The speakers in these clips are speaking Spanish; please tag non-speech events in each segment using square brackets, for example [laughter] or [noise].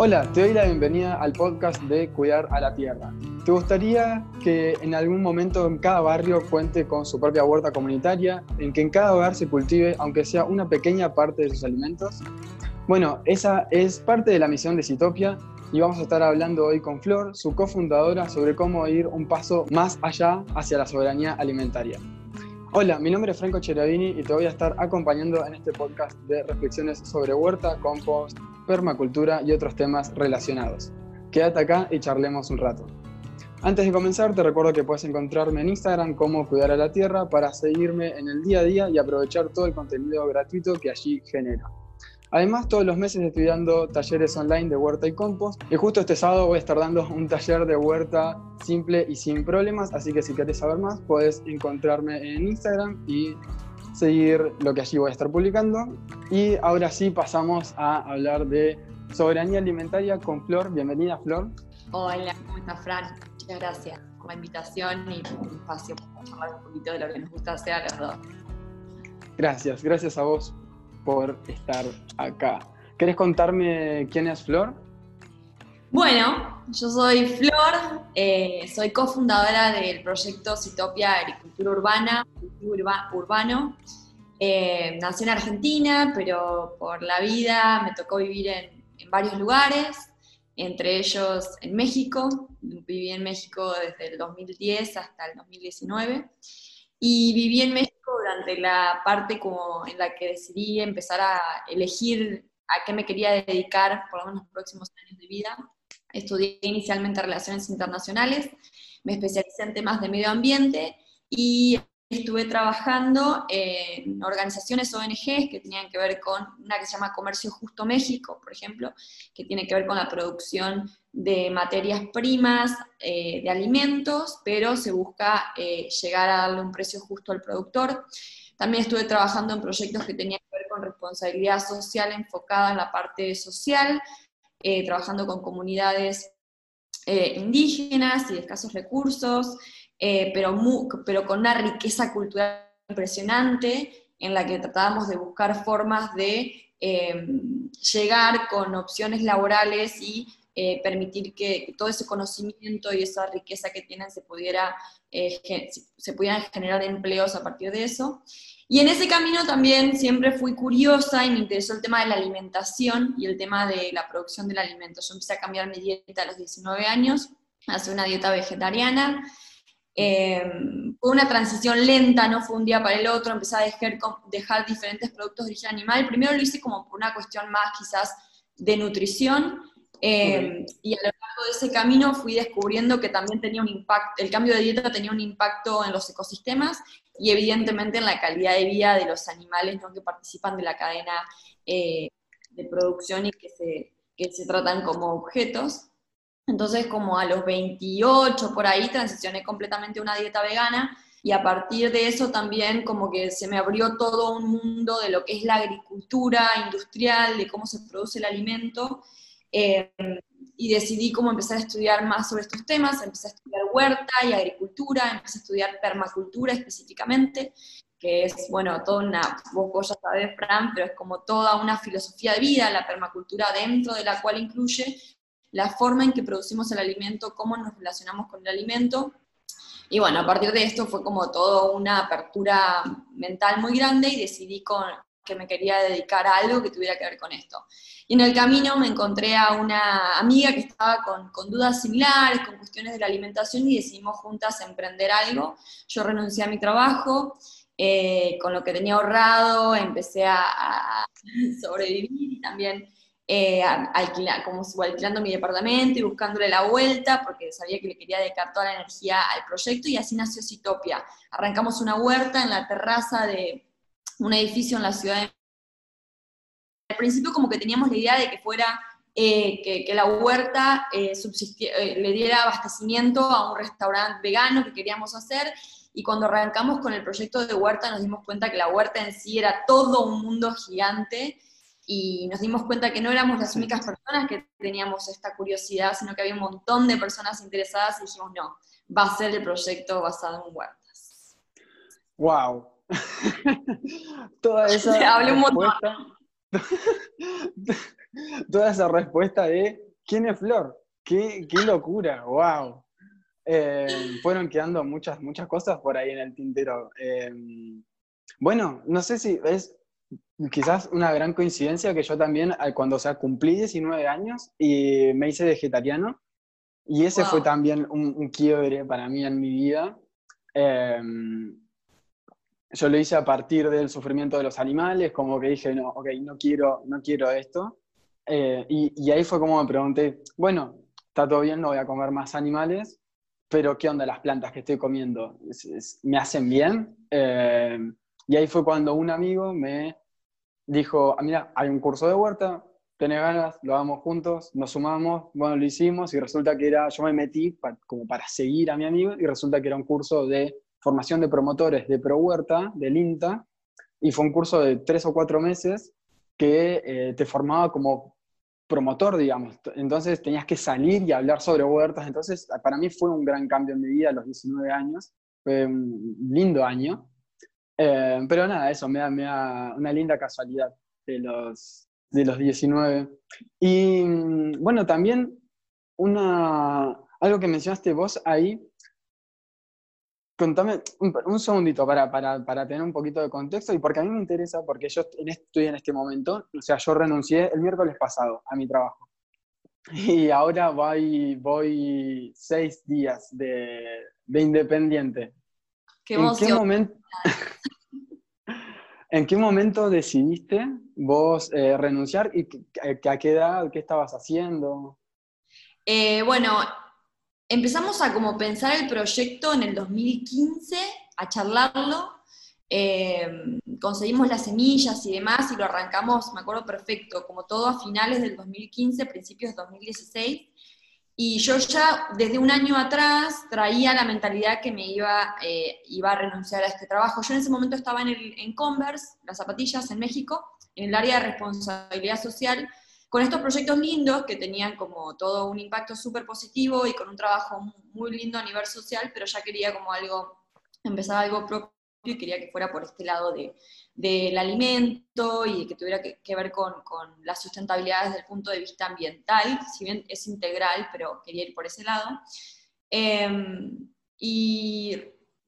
Hola, te doy la bienvenida al podcast de Cuidar a la Tierra. ¿Te gustaría que en algún momento en cada barrio cuente con su propia huerta comunitaria, en que en cada hogar se cultive, aunque sea una pequeña parte de sus alimentos? Bueno, esa es parte de la misión de Citopia y vamos a estar hablando hoy con Flor, su cofundadora, sobre cómo ir un paso más allá hacia la soberanía alimentaria. Hola, mi nombre es Franco Cheravini y te voy a estar acompañando en este podcast de reflexiones sobre huerta, compost, permacultura y otros temas relacionados. Quédate acá y charlemos un rato. Antes de comenzar, te recuerdo que puedes encontrarme en Instagram como Cuidar a la Tierra para seguirme en el día a día y aprovechar todo el contenido gratuito que allí genero. Además, todos los meses estoy dando talleres online de huerta y compost. Y justo este sábado voy a estar dando un taller de huerta simple y sin problemas. Así que si querés saber más, puedes encontrarme en Instagram y seguir lo que allí voy a estar publicando. Y ahora sí pasamos a hablar de soberanía alimentaria con Flor. Bienvenida, Flor. Hola, ¿cómo estás, Fran? Muchas gracias por la invitación y por el espacio para hablar un poquito de lo que nos gusta hacer a los dos. Gracias, gracias a vos por estar acá. ¿Querés contarme quién es Flor? Bueno, yo soy Flor, eh, soy cofundadora del proyecto Citopia Agricultura Urbana, urbano. Eh, nací en Argentina, pero por la vida me tocó vivir en, en, varios lugares, entre ellos en México. Viví en México desde el 2010 hasta el 2019. Y viví en México durante la parte como en la que decidí empezar a elegir a qué me quería dedicar por lo menos los próximos años de vida. Estudié inicialmente Relaciones Internacionales, me especialicé en temas de medio ambiente y estuve trabajando en organizaciones ONGs que tenían que ver con una que se llama Comercio Justo México, por ejemplo, que tiene que ver con la producción de materias primas, eh, de alimentos, pero se busca eh, llegar a darle un precio justo al productor. También estuve trabajando en proyectos que tenían que ver con responsabilidad social enfocada en la parte social, eh, trabajando con comunidades indígenas y de escasos recursos, eh, pero, pero con una riqueza cultural impresionante en la que tratábamos de buscar formas de eh, llegar con opciones laborales y eh, permitir que todo ese conocimiento y esa riqueza que tienen se, pudiera, se pudieran generar empleos a partir de eso. Y en ese camino también siempre fui curiosa y me interesó el tema de la alimentación y el tema de la producción del alimento. Yo empecé a cambiar mi dieta a los 19 años, hacer una dieta vegetariana, Em, fue una transición lenta, no fue un día para el otro, empecé a dejar, dejar diferentes productos de origen animal. Primero lo hice como por una cuestión más quizás de nutrición, em, y a lo largo de ese camino fui descubriendo que también tenía un impacto, el cambio de dieta tenía un impacto en los ecosistemas y evidentemente en la calidad de vida de los animales ¿no? que participan de la cadena eh, de producción y que se, que se tratan como objetos. Entonces, como a los 28 por ahí, transicioné completamente a una dieta vegana y a partir de eso también como que se me abrió todo un mundo de lo que es la agricultura industrial, de cómo se produce el alimento. Eh, y decidí cómo empezar a estudiar más sobre estos temas, empecé a estudiar huerta y agricultura, empecé a estudiar permacultura específicamente, que es, bueno, toda una, vos ya sabés, Fran, pero es como toda una filosofía de vida, la permacultura dentro de la cual incluye la forma en que producimos el alimento, cómo nos relacionamos con el alimento. Y bueno, a partir de esto fue como toda una apertura mental muy grande y decidí con, que me quería dedicar a algo que tuviera que ver con esto. Y en el camino me encontré a una amiga que estaba con, con, dudas similares, con cuestiones de la alimentación y decidimos juntas emprender algo. Yo renuncié a mi trabajo, eh, con lo que tenía ahorrado empecé a, [laughs] sobrevivir y también eh, como alquilando mi departamento y buscándole la vuelta, porque sabía que le quería dedicar toda la energía al proyecto, y así nació Citopia. Arrancamos una huerta en la terraza de un edificio en la ciudad de... Al principio como que teníamos la idea de que fuera, eh, que, la huerta eh, eh, le diera abastecimiento a un restaurante vegano que queríamos hacer, y cuando arrancamos con el proyecto de huerta nos dimos cuenta que la huerta en sí era todo un mundo gigante, y nos dimos cuenta que no éramos las únicas personas que teníamos esta curiosidad, sino que había un montón de personas interesadas y dijimos, no, va a ser el proyecto basado en huertas. ¡Wow! [laughs] Toda [laughs] esa un montón. [laughs] Toda esa respuesta de ¿quién es Flor? ¡Qué, qué locura! ¡Wow! Eh, fueron quedando muchas, muchas cosas por ahí en el tintero. Eh, bueno, no sé si es quizás una gran coincidencia que yo también, cuando o sea, cumplí 19 años y me hice vegetariano, y ese fue también un, quiebre para mí en mi vida. Em, yo lo hice a partir del sufrimiento de los animales, como que dije, no, ok, no quiero, no quiero esto. Eh, y, ahí fue como me pregunté, bueno, está todo bien, no voy a comer más animales, pero ¿qué onda las plantas que estoy comiendo? ¿Me hacen bien? Em, y ahí fue cuando un amigo me dijo, ah, mira, hay un curso de huerta, tenés ganas, lo hagamos juntos, nos sumamos, bueno, lo hicimos y resulta que era, yo me metí como para seguir a mi amigo y resulta que era un curso de formación de promotores de Pro Huerta, del INTA, y fue un curso de tres o cuatro meses que eh, te formaba como promotor, digamos. Entonces tenías que salir y hablar sobre huertas. Entonces, para mí fue un gran cambio en mi vida a los 19 años. Fue un lindo año. Eh, pero nada, eso me da, una linda casualidad de los, de los 19. Y mm, bueno, también una, algo que mencionaste vos ahí, contame un, segundito para, para, para, tener un poquito de contexto y porque a mí me interesa, porque yo estoy en este momento, o sea, yo renuncié el miércoles pasado a mi trabajo. Y ahora voy, voy seis días de, de independiente. Qué ¿En qué momento, [laughs] ¿En qué momento decidiste vos eh, renunciar y a qué edad, qué estabas haciendo? Eh, bueno, empezamos a como pensar el proyecto en el 2015, a charlarlo, eh, conseguimos las semillas y demás y lo arrancamos, me acuerdo perfecto, como todo a finales del 2015, principios de 2016. Y yo ya desde un año atrás traía la mentalidad que me iba, eh, iba a renunciar a este trabajo. Yo en ese momento estaba en Converse, las zapatillas en México, en el área de responsabilidad social, con estos proyectos lindos que tenían como todo un impacto súper positivo y con un trabajo muy lindo a nivel social, pero ya quería como algo, empezar algo propio y quería que fuera por este lado de, del alimento y que tuviera que, ver con, con, la sustentabilidad desde el punto de vista ambiental, si bien es integral, pero quería ir por ese lado. Em, y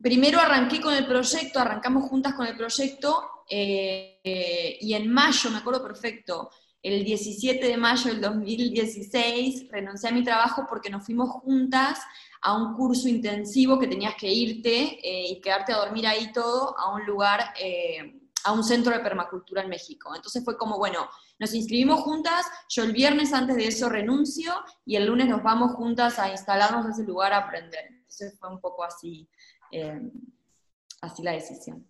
primero arranqué con el proyecto, arrancamos juntas con el proyecto eh, y en mayo, me acuerdo perfecto, el 17 de mayo del 2016 renuncié a mi trabajo porque nos fuimos juntas a un curso intensivo que tenías que irte eh, y quedarte a dormir ahí todo a un lugar eh, a un centro de permacultura en México. Entonces fue como, bueno, nos inscribimos juntas, yo el viernes antes de eso renuncio y el lunes nos vamos juntas a instalarnos en ese lugar a aprender. Entonces fue un poco así, eh, así la decisión.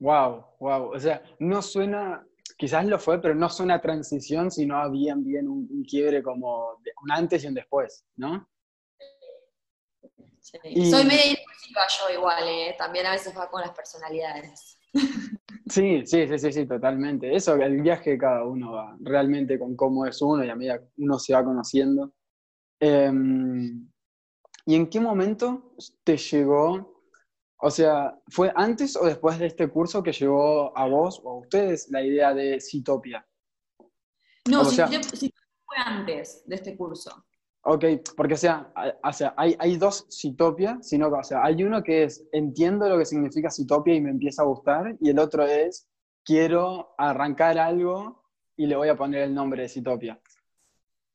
Wow, wow. O sea, no suena, quizás lo fue, pero no suena transición, sino bien, bien un, quiebre como un antes y un después, ¿no? Soy medio impulsiva yo igual, ¿eh? también a veces va con las personalidades. Sí, sí, sí, sí, sí, totalmente. Eso, el viaje de cada uno va realmente con cómo es uno y a medida que uno se va conociendo. Em, ¿Y en qué momento te llegó, o sea, fue antes o después de este curso que llegó a vos o a ustedes la idea de Citopia? No, sí, fue antes de este curso. Ok, porque o sea, hay, hay, dos Citopia, sino que o sea, hay uno que es entiendo lo que significa Citopia y me empieza a gustar, y el otro es quiero arrancar algo y le voy a poner el nombre de Citopia.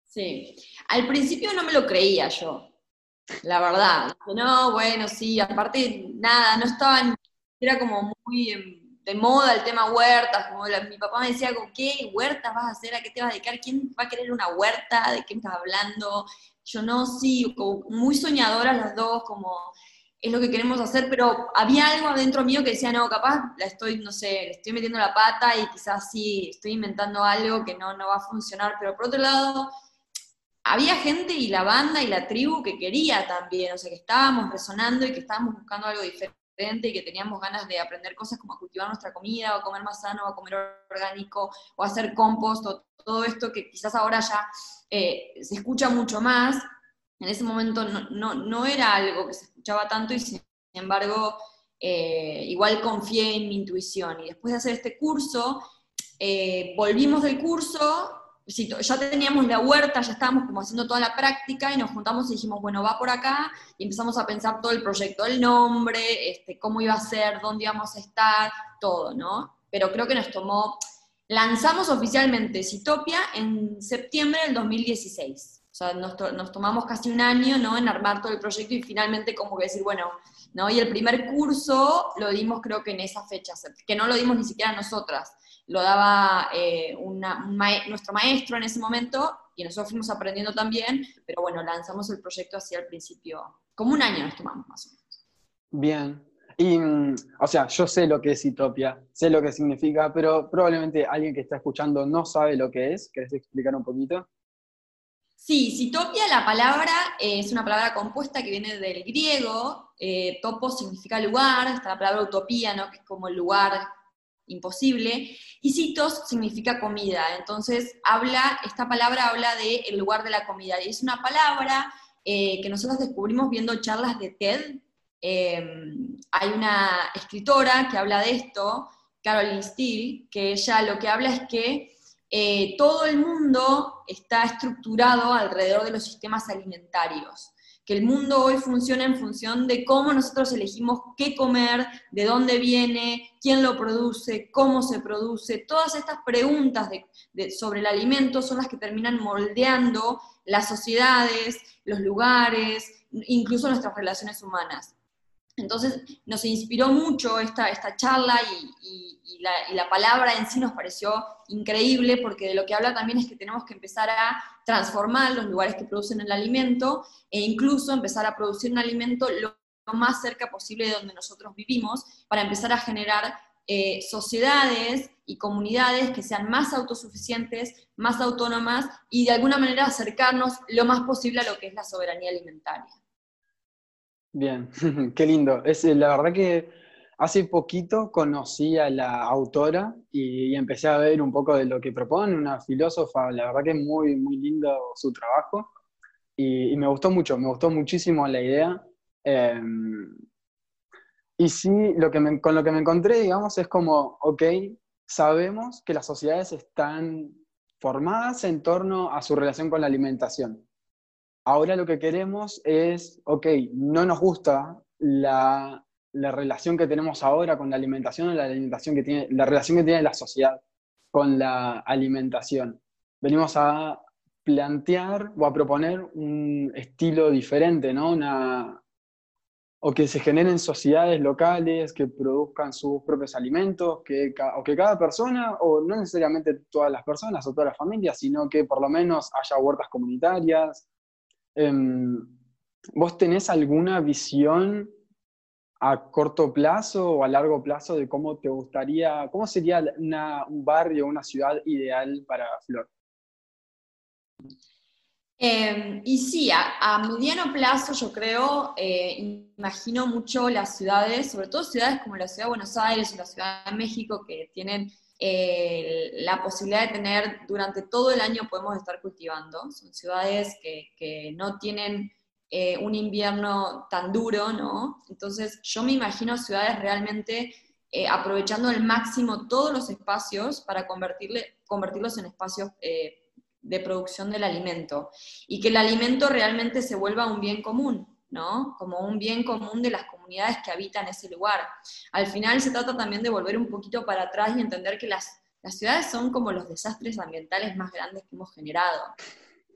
Sí, al principio no me lo creía yo, la verdad. No, bueno, sí, aparte, nada, no estaba, era como muy em, de moda el tema huertas, como mi papá me decía, ¿qué huertas vas a hacer? ¿A qué te vas a dedicar? ¿Quién va a querer una huerta? ¿De qué estás hablando? Yo no, sí, como muy soñadoras las dos, como es lo que queremos hacer, pero había algo adentro mío que decía, no, capaz la estoy, no sé, le estoy metiendo la pata y quizás sí, estoy inventando algo que no, no va a funcionar, pero por otro lado, había gente y la banda y la tribu que quería también, o sea, que estábamos resonando y que estábamos buscando algo diferente y que teníamos ganas de aprender cosas como a cultivar nuestra comida, o comer más sano, o comer orgánico, o hacer compost, o todo esto que quizás ahora ya eh, se escucha mucho más, en ese momento no, no, era algo que se escuchaba tanto y sin embargo eh, igual confié en mi intuición. Y después de hacer este curso, eh, volvimos del curso ya teníamos la huerta, ya estábamos como haciendo toda la práctica y nos juntamos y dijimos, bueno, va por acá y empezamos a pensar todo el proyecto, el nombre, este, cómo iba a ser, dónde íbamos a estar, todo, ¿no? Pero creo que nos tomó, lanzamos oficialmente Citopia en septiembre del 2016. O sea, nos, nos, tomamos casi un año, ¿no? En armar todo el proyecto y finalmente como que decir, bueno, ¿no? Y el primer curso lo dimos creo que en esa fecha, que no lo dimos ni siquiera nosotras lo daba eh, nuestro maestro en ese momento y nosotros fuimos aprendiendo también, pero bueno, lanzamos el proyecto así al principio, como un año nos tomamos más o menos. Bien. Y, mm, o sea, yo sé lo que es Itopia, sé lo que significa, pero probablemente alguien que está escuchando no sabe lo que es. ¿Querés explicar un poquito? Sí, Citopia, la palabra eh, es una palabra compuesta que viene del griego. Eh, topo significa lugar, está la palabra utopía, ¿no? que es como el lugar imposible, y citos significa comida, entonces habla, esta palabra habla de el lugar de la comida, y es una palabra eh, que nosotros descubrimos viendo charlas de TED, em, hay una escritora que habla de esto, Caroline Steele, que ella lo que habla es que eh, todo el mundo está estructurado alrededor de los sistemas alimentarios que el mundo hoy funciona en función de cómo nosotros elegimos qué comer, de dónde viene, quién lo produce, cómo se produce. Todas estas preguntas sobre el alimento son las que terminan moldeando las sociedades, los lugares, incluso nuestras relaciones humanas. Entonces nos inspiró mucho esta, esta charla y, la, palabra en sí nos pareció increíble porque de lo que habla también es que tenemos que empezar a transformar los lugares que producen el alimento e incluso empezar a producir un alimento lo, más cerca posible de donde nosotros vivimos para empezar a generar eh, sociedades y comunidades que sean más autosuficientes, más autónomas y de alguna manera acercarnos lo más posible a lo que es la soberanía alimentaria. Bien, [laughs] qué lindo. Es, eh, la verdad que hace poquito conocí a la autora y, empecé a ver un poco de lo que propone, una filósofa, la verdad que es muy, muy lindo su trabajo y, me gustó mucho, me gustó muchísimo la idea. Em, y sí, lo que con lo que me encontré, digamos, es como, ok, sabemos que las sociedades están formadas en torno a su relación con la alimentación Ahora lo que queremos es, ok, no nos gusta la, relación que tenemos ahora con la alimentación, la, alimentación que tiene, la relación que tiene la sociedad con la alimentación. Venimos a plantear o a proponer un estilo diferente, ¿no? Una, o que se generen sociedades locales que produzcan sus propios alimentos, que, o que cada persona, o no necesariamente todas las personas o todas las familias, sino que por lo menos haya huertas comunitarias, ¿Vos tenés alguna visión a corto plazo o a largo plazo de cómo te gustaría, cómo sería un barrio, una ciudad ideal para Flor? Em, y sí, a, mediano plazo yo creo, eh, imagino mucho las ciudades, sobre todo ciudades como la ciudad de Buenos Aires o la ciudad de México, que tienen eh, la posibilidad de tener durante todo el año podemos estar cultivando. Son ciudades que, no tienen eh, un invierno tan duro, ¿no? Entonces yo me imagino ciudades realmente eh, aprovechando al máximo todos los espacios para convertirle, convertirlos en espacios de producción del alimento y que el alimento realmente se vuelva un bien común. Como un bien común de las comunidades que habitan ese lugar. Al final se trata también de volver un poquito para atrás y entender que las, ciudades son como los desastres ambientales más grandes que hemos generado.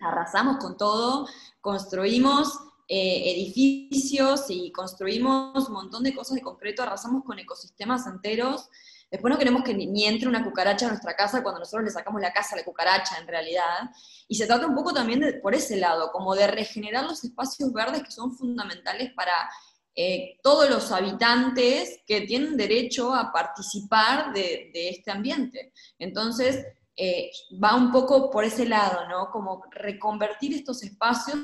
Arrasamos con todo, construimos eh, edificios y construimos un montón de cosas de concreto, arrasamos con ecosistemas enteros Después no queremos que ni, entre una cucaracha a nuestra casa cuando nosotros le sacamos la casa a la cucaracha en realidad. Y se trata un poco también de, por ese lado, como de regenerar los espacios verdes que son fundamentales para eh, todos los habitantes que tienen derecho a participar de, este ambiente. Entonces, eh, va un poco por ese lado, ¿no? Como reconvertir estos espacios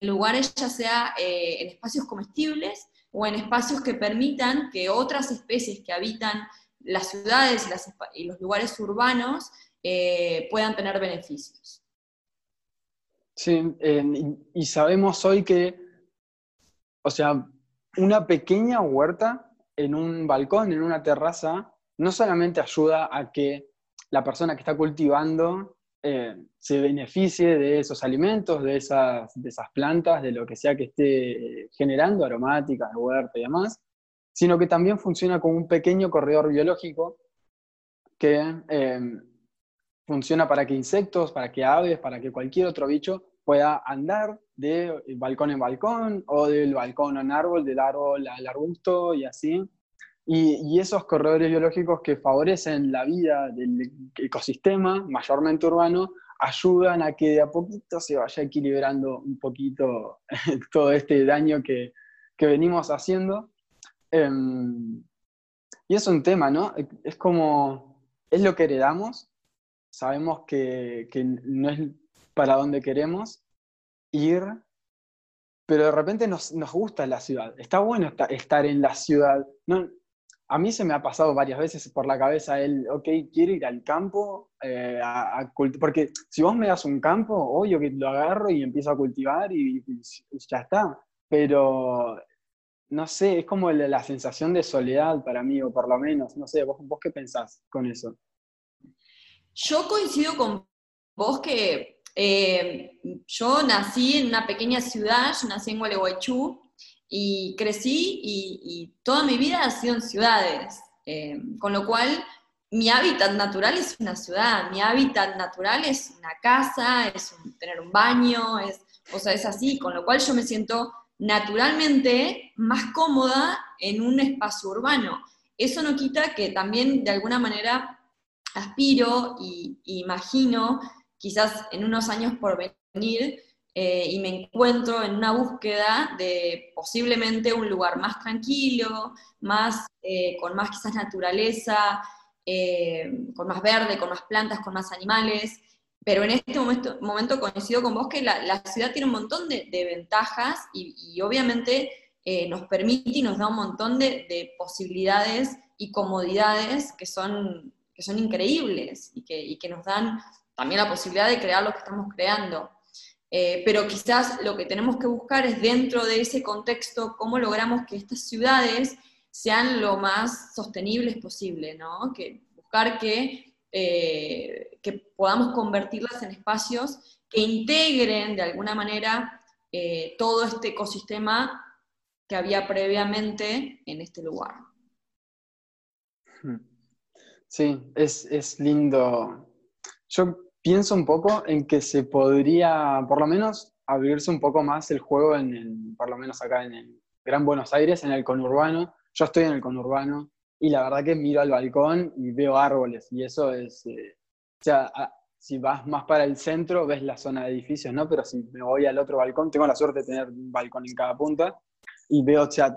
en lugares ya sea eh, en espacios comestibles, o en espacios que permitan que otras especies que habitan las ciudades y, los lugares urbanos puedan tener beneficios. Sí, y sabemos hoy que, o sea, una pequeña huerta en un balcón, en una terraza, no solamente ayuda a que la persona que está cultivando eh, se beneficie de esos alimentos, de esas, de esas plantas, de lo que sea que esté generando, aromáticas, huerta y demás, sino que también funciona como un pequeño corredor biológico que eh, funciona para que insectos, para que aves, para que cualquier otro bicho pueda andar de balcón en balcón o del balcón en árbol, del árbol al arbusto y así. Y, esos corredores biológicos que favorecen la vida del ecosistema, mayormente urbano, ayudan a que de a poquito se vaya equilibrando un poquito [laughs] todo este daño que, que venimos haciendo. Em, y es un tema, ¿no? Es como, es lo que heredamos, sabemos que, que no es para donde queremos ir, pero de repente nos, nos gusta la ciudad. Está bueno estar en la ciudad. No, a mí se me ha pasado varias veces por la cabeza el, ok, quiero ir al campo eh, a, porque si vos me das un campo, obvio que lo agarro y empiezo a cultivar y, ya está. Pero, no sé, es como la, sensación de soledad para mí, o por lo menos, no sé, ¿vos, vos qué pensás con eso? Yo coincido con vos que eh, yo nací en una pequeña ciudad, yo nací en Gualeguaychú, y crecí y, toda mi vida ha sido en ciudades, eh, con lo cual mi hábitat natural es una ciudad, mi hábitat natural es una casa, es tener un baño, es, o sea, es así, con lo cual yo me siento naturalmente más cómoda en un espacio urbano. Eso no quita que también de alguna manera aspiro y, imagino, quizás en unos años por venir, eh, y me encuentro en una búsqueda de posiblemente un lugar más tranquilo, más, eh, con más quizás naturaleza, eh, con más verde, con más plantas, con más animales. Pero en este momento, momento coincido con vos que la, ciudad tiene un montón de, ventajas y, obviamente nos permite y nos da un montón de, posibilidades y comodidades que son, que son increíbles y que, y que nos dan también la posibilidad de crear lo que estamos creando. Eh, pero quizás lo que tenemos que buscar es dentro de ese contexto cómo logramos que estas ciudades sean lo más sostenibles posible, ¿no? Que buscar que, eh, que podamos convertirlas en espacios que integren de alguna manera eh, todo este ecosistema que había previamente en este lugar. Hmm. Sí, es, es lindo. Yo pienso un poco en que se podría, por lo menos, abrirse un poco más el juego, en el, por lo menos acá en el Gran Buenos Aires, en el conurbano. Yo estoy en el conurbano y la verdad que miro al balcón y veo árboles y eso es, eh, o sea, si vas más para el centro ves la zona de edificios, ¿no? Pero si me voy al otro balcón, tengo la suerte de tener un balcón en cada punta y veo, o sea,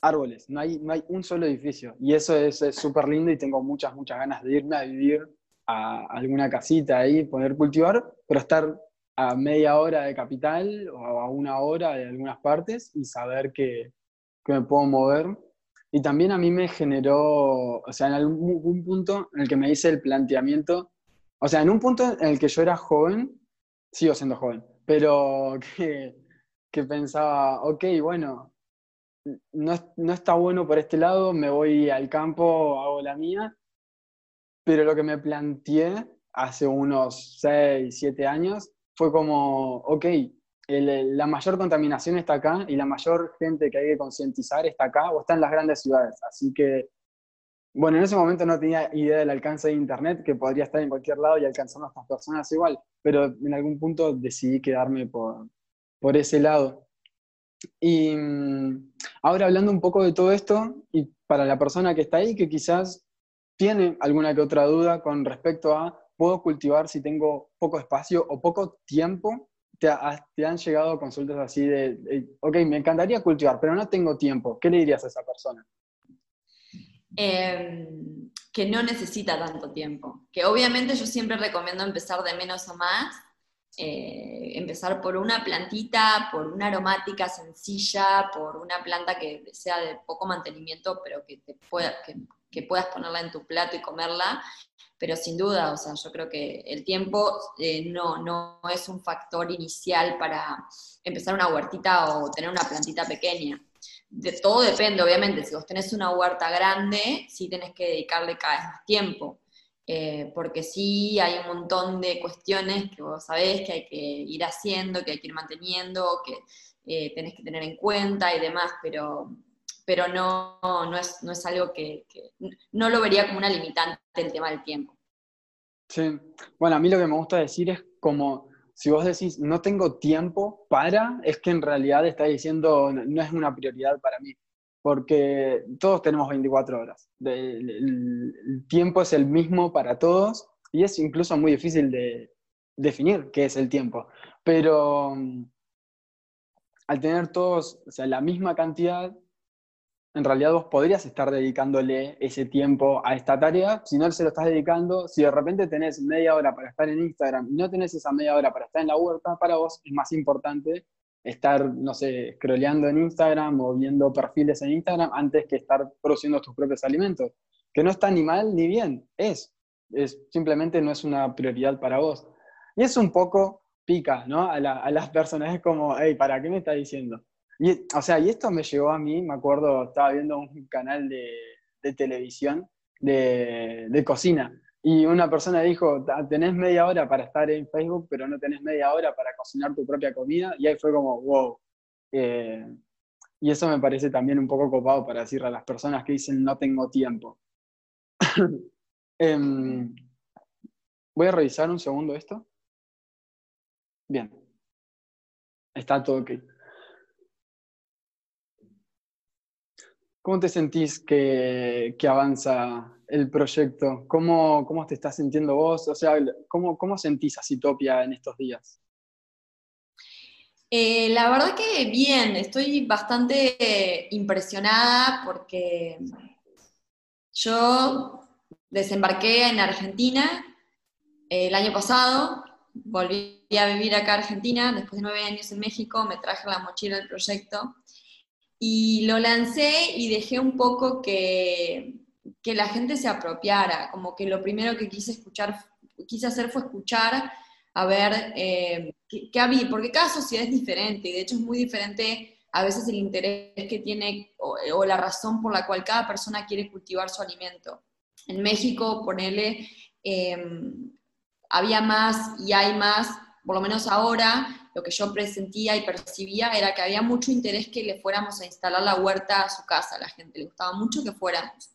árboles, no hay, no hay un solo edificio y eso es súper lindo y tengo muchas, muchas ganas de irme a vivir a alguna casita ahí, poder cultivar, pero estar a media hora de capital o a una hora de algunas partes y saber que, que me puedo mover. Y también a mí me generó, o sea, en algún punto en el que me hice el planteamiento, o sea, en un punto en el que yo era joven, sigo siendo joven, pero [laughs] que, que pensaba, ok, bueno, no, no, está bueno por este lado, me voy al campo, hago la mía, pero lo que me planteé hace unos 6, 7 años fue como, ok, la mayor contaminación está acá y la mayor gente que hay que concientizar está acá o está en las grandes ciudades. Así que, bueno, en ese momento no tenía idea del alcance de Internet, que podría estar en cualquier lado y alcanzar a estas personas igual, pero en algún punto decidí quedarme por, por ese lado. Y mm, ahora hablando un poco de todo esto, y para la persona que está ahí, que quizás tiene alguna que otra duda con respecto a, ¿puedo cultivar si tengo poco espacio o poco tiempo? ¿Te, han llegado consultas así de, ok, me encantaría cultivar, pero no tengo tiempo? ¿Qué le dirías a esa persona? Em, que no necesita tanto tiempo. Que obviamente yo siempre recomiendo empezar de menos a más. Eh, empezar por una plantita, por una aromática sencilla, por una planta que sea de poco mantenimiento, pero que, te pueda, que puedas ponerla en tu plato y comerla, pero sin duda, o sea, yo creo que el tiempo eh, no, no es un factor inicial para empezar una huertita o tener una plantita pequeña. De todo depende, obviamente, si vos tenés una huerta grande, sí tenés que dedicarle cada vez más tiempo. eh, porque sí hay un montón de cuestiones que vos sabés que hay que ir haciendo, que hay que ir manteniendo, que eh, tenés que tener en cuenta y demás, pero, pero no, no, es, no es algo que, no lo vería como una limitante el tema del tiempo. Sí, bueno, a mí lo que me gusta decir es como, si vos decís, no tengo tiempo para, es que en realidad estás diciendo, no es una prioridad para mí porque todos tenemos 24 horas. El, tiempo es el mismo para todos y es incluso muy difícil de definir qué es el tiempo. Pero mm, al tener todos o sea, la misma cantidad, en realidad vos podrías estar dedicándole ese tiempo a esta tarea. Si no se lo estás dedicando, si de repente tenés media hora para estar en Instagram y no tenés esa media hora para estar en la huerta, para vos es más importante estar, no sé, scrolleando en Instagram o viendo perfiles en Instagram antes que estar produciendo tus propios alimentos. Que no está ni mal ni bien, es. es simplemente no es una prioridad para vos. Y es un poco pica, ¿no? A, las personas es como, hey, ¿para qué me está diciendo? Y, o sea, y esto me llegó a mí, me acuerdo, estaba viendo un canal de, televisión de, de cocina y una persona dijo, tenés media hora para estar en Facebook, pero no tenés media hora para cocinar tu propia comida. Y ahí fue como, wow. Eh, y eso me parece también un poco copado para decirle a las personas que dicen, no tengo tiempo. [laughs] Em, voy a revisar un segundo esto. Bien. Está todo ok. ¿Cómo te sentís que, avanza el proyecto? ¿Cómo, ¿Cómo, te estás sintiendo vos? O sea, ¿cómo, cómo sentís a Citopia en estos días? Eh, la verdad que bien, estoy bastante impresionada porque yo desembarqué en Argentina el año pasado, volví a vivir acá a Argentina, después de nueve años en México, me traje la mochila del proyecto y lo lancé y dejé un poco que que la gente se apropiara, como que lo primero que quise escuchar, quise hacer fue escuchar a ver eh, qué, había, porque cada sociedad es diferente, y de hecho es muy diferente a veces el interés que tiene o, la razón por la cual cada persona quiere cultivar su alimento. En México, ponerle, em, había más y hay más, por lo menos ahora, lo que yo presentía y percibía era que había mucho interés que le fuéramos a instalar la huerta a su casa, a la gente le gustaba mucho que fuéramos.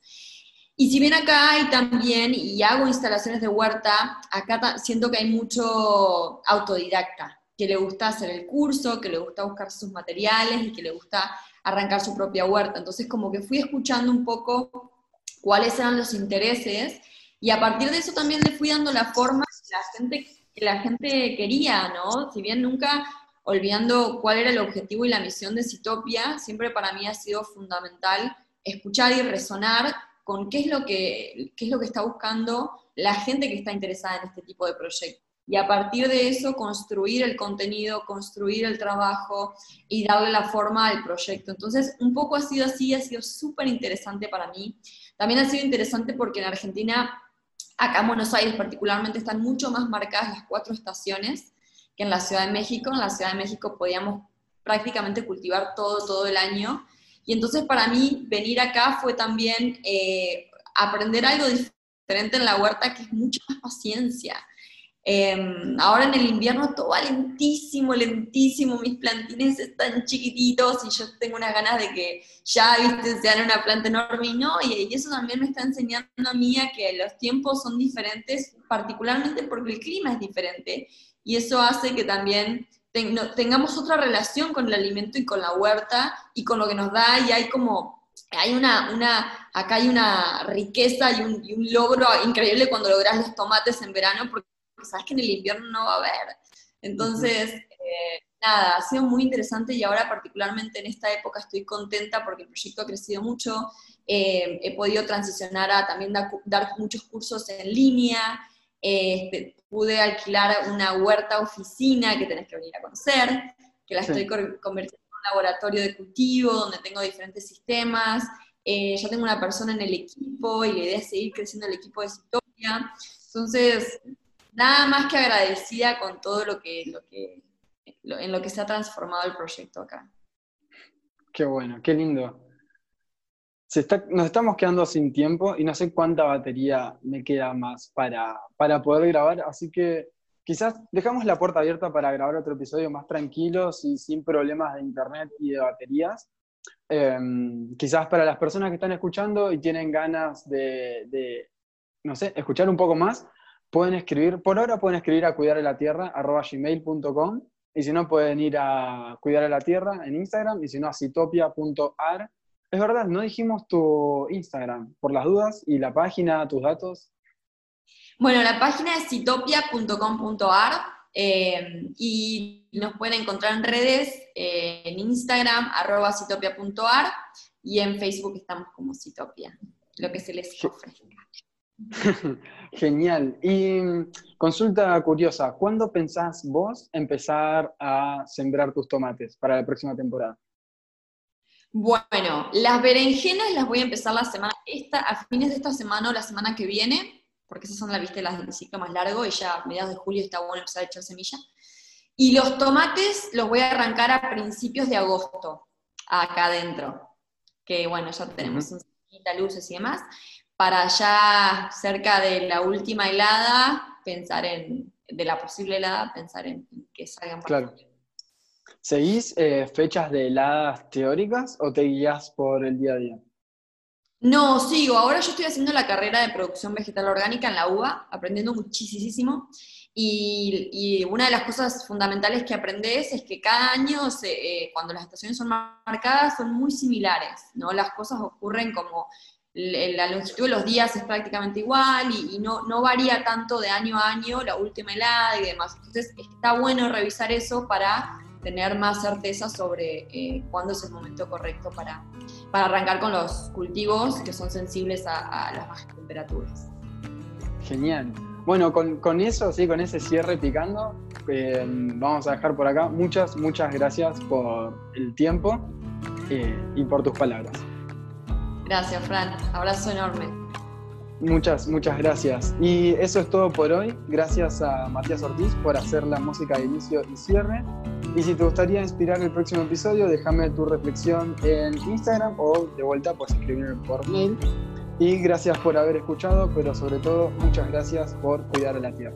Y si bien acá hay también, y hago instalaciones de huerta, acá siento que hay mucho autodidacta, que le gusta hacer el curso, que le gusta buscar sus materiales y que le gusta arrancar su propia huerta. Entonces como que fui escuchando un poco cuáles eran los intereses y a partir de eso también le fui dando la forma que la gente, que la gente quería, ¿no? Si bien nunca olvidando cuál era el objetivo y la misión de Citopia, siempre para mí ha sido fundamental escuchar y resonar con qué es lo que, es lo que está buscando la gente que está interesada en este tipo de proyectos. Y a partir de eso construir el contenido, construir el trabajo y darle la forma al proyecto. Entonces, un poco ha sido así, ha sido súper interesante para mí. También ha sido interesante porque en Argentina, acá en Buenos Aires particularmente, están mucho más marcadas las cuatro estaciones que en la Ciudad de México. En la Ciudad de México podíamos prácticamente cultivar todo, todo el año y entonces para mí venir acá fue también eh, aprender algo diferente en la huerta, que es mucha más paciencia. Em, ahora en el invierno todo va lentísimo, lentísimo, mis plantines están chiquititos y yo tengo unas ganas de que ya, viste, sean una planta enorme y no, y, y, eso también me está enseñando a mí a que los tiempos son diferentes, particularmente porque el clima es diferente, y eso hace que también tengamos otra relación con el alimento y con la huerta y con lo que nos da y hay como, hay una, una acá hay una riqueza y un, y un logro increíble cuando logras los tomates en verano porque sabes que en el invierno no va a haber. Entonces, eh, nada, ha sido muy interesante y ahora particularmente en esta época estoy contenta porque el proyecto ha crecido mucho, eh, he podido transicionar a también dar muchos cursos en línea, este, pude alquilar una huerta oficina que tenés que venir a conocer, que la estoy convirtiendo en un laboratorio de cultivo donde tengo diferentes sistemas. Eh, ya tengo una persona en el equipo y la idea es seguir creciendo el equipo de Citopia. Entonces, nada más que agradecida con todo lo que, lo que, en lo que se ha transformado el proyecto acá. Qué bueno, qué lindo. nos estamos quedando sin tiempo y no sé cuánta batería me queda más para, para poder grabar, así que quizás dejamos la puerta abierta para grabar otro episodio más tranquilos y sin problemas de internet y de baterías. Em, quizás para las personas que están escuchando y tienen ganas de, no sé, escuchar un poco más, pueden escribir, por ahora pueden escribir a cuidar la tierra, gmail.com, y si no pueden ir a cuidar a la tierra en Instagram, y si no a citopia.ar. Es verdad, no dijimos tu Instagram, por las dudas, y la página, tus datos. Bueno, la página es citopia.com.ar eh, y nos pueden encontrar en redes, eh, en Instagram, arroba citopia.ar y en Facebook estamos como Citopia, lo que se les ofrezca. [laughs] Genial. Y mm, consulta curiosa, ¿cuándo pensás vos empezar a sembrar tus tomates para la próxima temporada? Bueno, las berenjenas las voy a empezar la semana, esta, a fines de esta semana o la semana que viene porque esas son la, viste, las del ciclo más largo y ya a mediados de julio está bueno empezar a echar semilla. Y los tomates los voy a arrancar a principios de agosto, acá adentro, que bueno, ya tenemos un luces y demás, para ya cerca de la última helada, pensar en, de la posible helada, pensar en, que salgan para Claro. ¿Seguís eh, fechas de heladas teóricas o te guías por el día a día? No, sigo. Ahora yo estoy haciendo la carrera de producción vegetal orgánica en la UBA, aprendiendo muchísimo. Y, una de las cosas fundamentales que aprendes es que cada año, eh, cuando las estaciones son marcadas, son muy similares, ¿no? Las cosas ocurren como la longitud de los días es prácticamente igual y, no, no, varía tanto de año a año la última helada y demás. Entonces está bueno revisar eso para tener más certeza sobre eh, cuándo es el momento correcto para, para arrancar con los cultivos que son sensibles a, las bajas temperaturas. Genial. Bueno, con, eso, sí, con ese cierre picando, eh, vamos a dejar por acá. Muchas, muchas gracias por el tiempo eh, y por tus palabras. Gracias, Fran. Abrazo enorme. Muchas, muchas gracias. Y eso es todo por hoy. Gracias a Matías Ortiz por hacer la música de inicio y cierre. Y si te gustaría inspirar el próximo episodio, déjame tu reflexión en Instagram o de vuelta puedes escribirme por mail. Y gracias por haber escuchado, pero sobre todo muchas gracias por cuidar a la tierra.